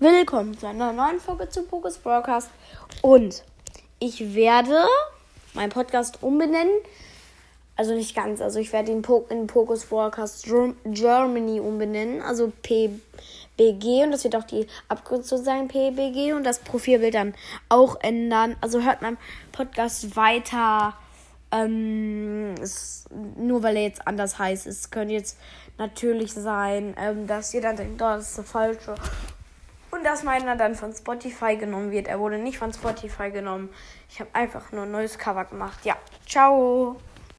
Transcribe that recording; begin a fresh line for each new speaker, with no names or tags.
Willkommen zu einer neuen Folge zu Pokus Broadcast. Und ich werde meinen Podcast umbenennen. Also nicht ganz. Also ich werde ihn in Pokus Broadcast Germany umbenennen. Also PBG. Und das wird auch die Abkürzung sein, PBG. Und das Profilbild dann auch ändern. Also hört meinen Podcast weiter. Ähm, es, nur weil er jetzt anders heißt. Es könnte jetzt natürlich sein, ähm, dass ihr dann denkt, oh, das ist der falsche. Dass meiner dann von Spotify genommen wird. Er wurde nicht von Spotify genommen. Ich habe einfach nur ein neues Cover gemacht. Ja, ciao.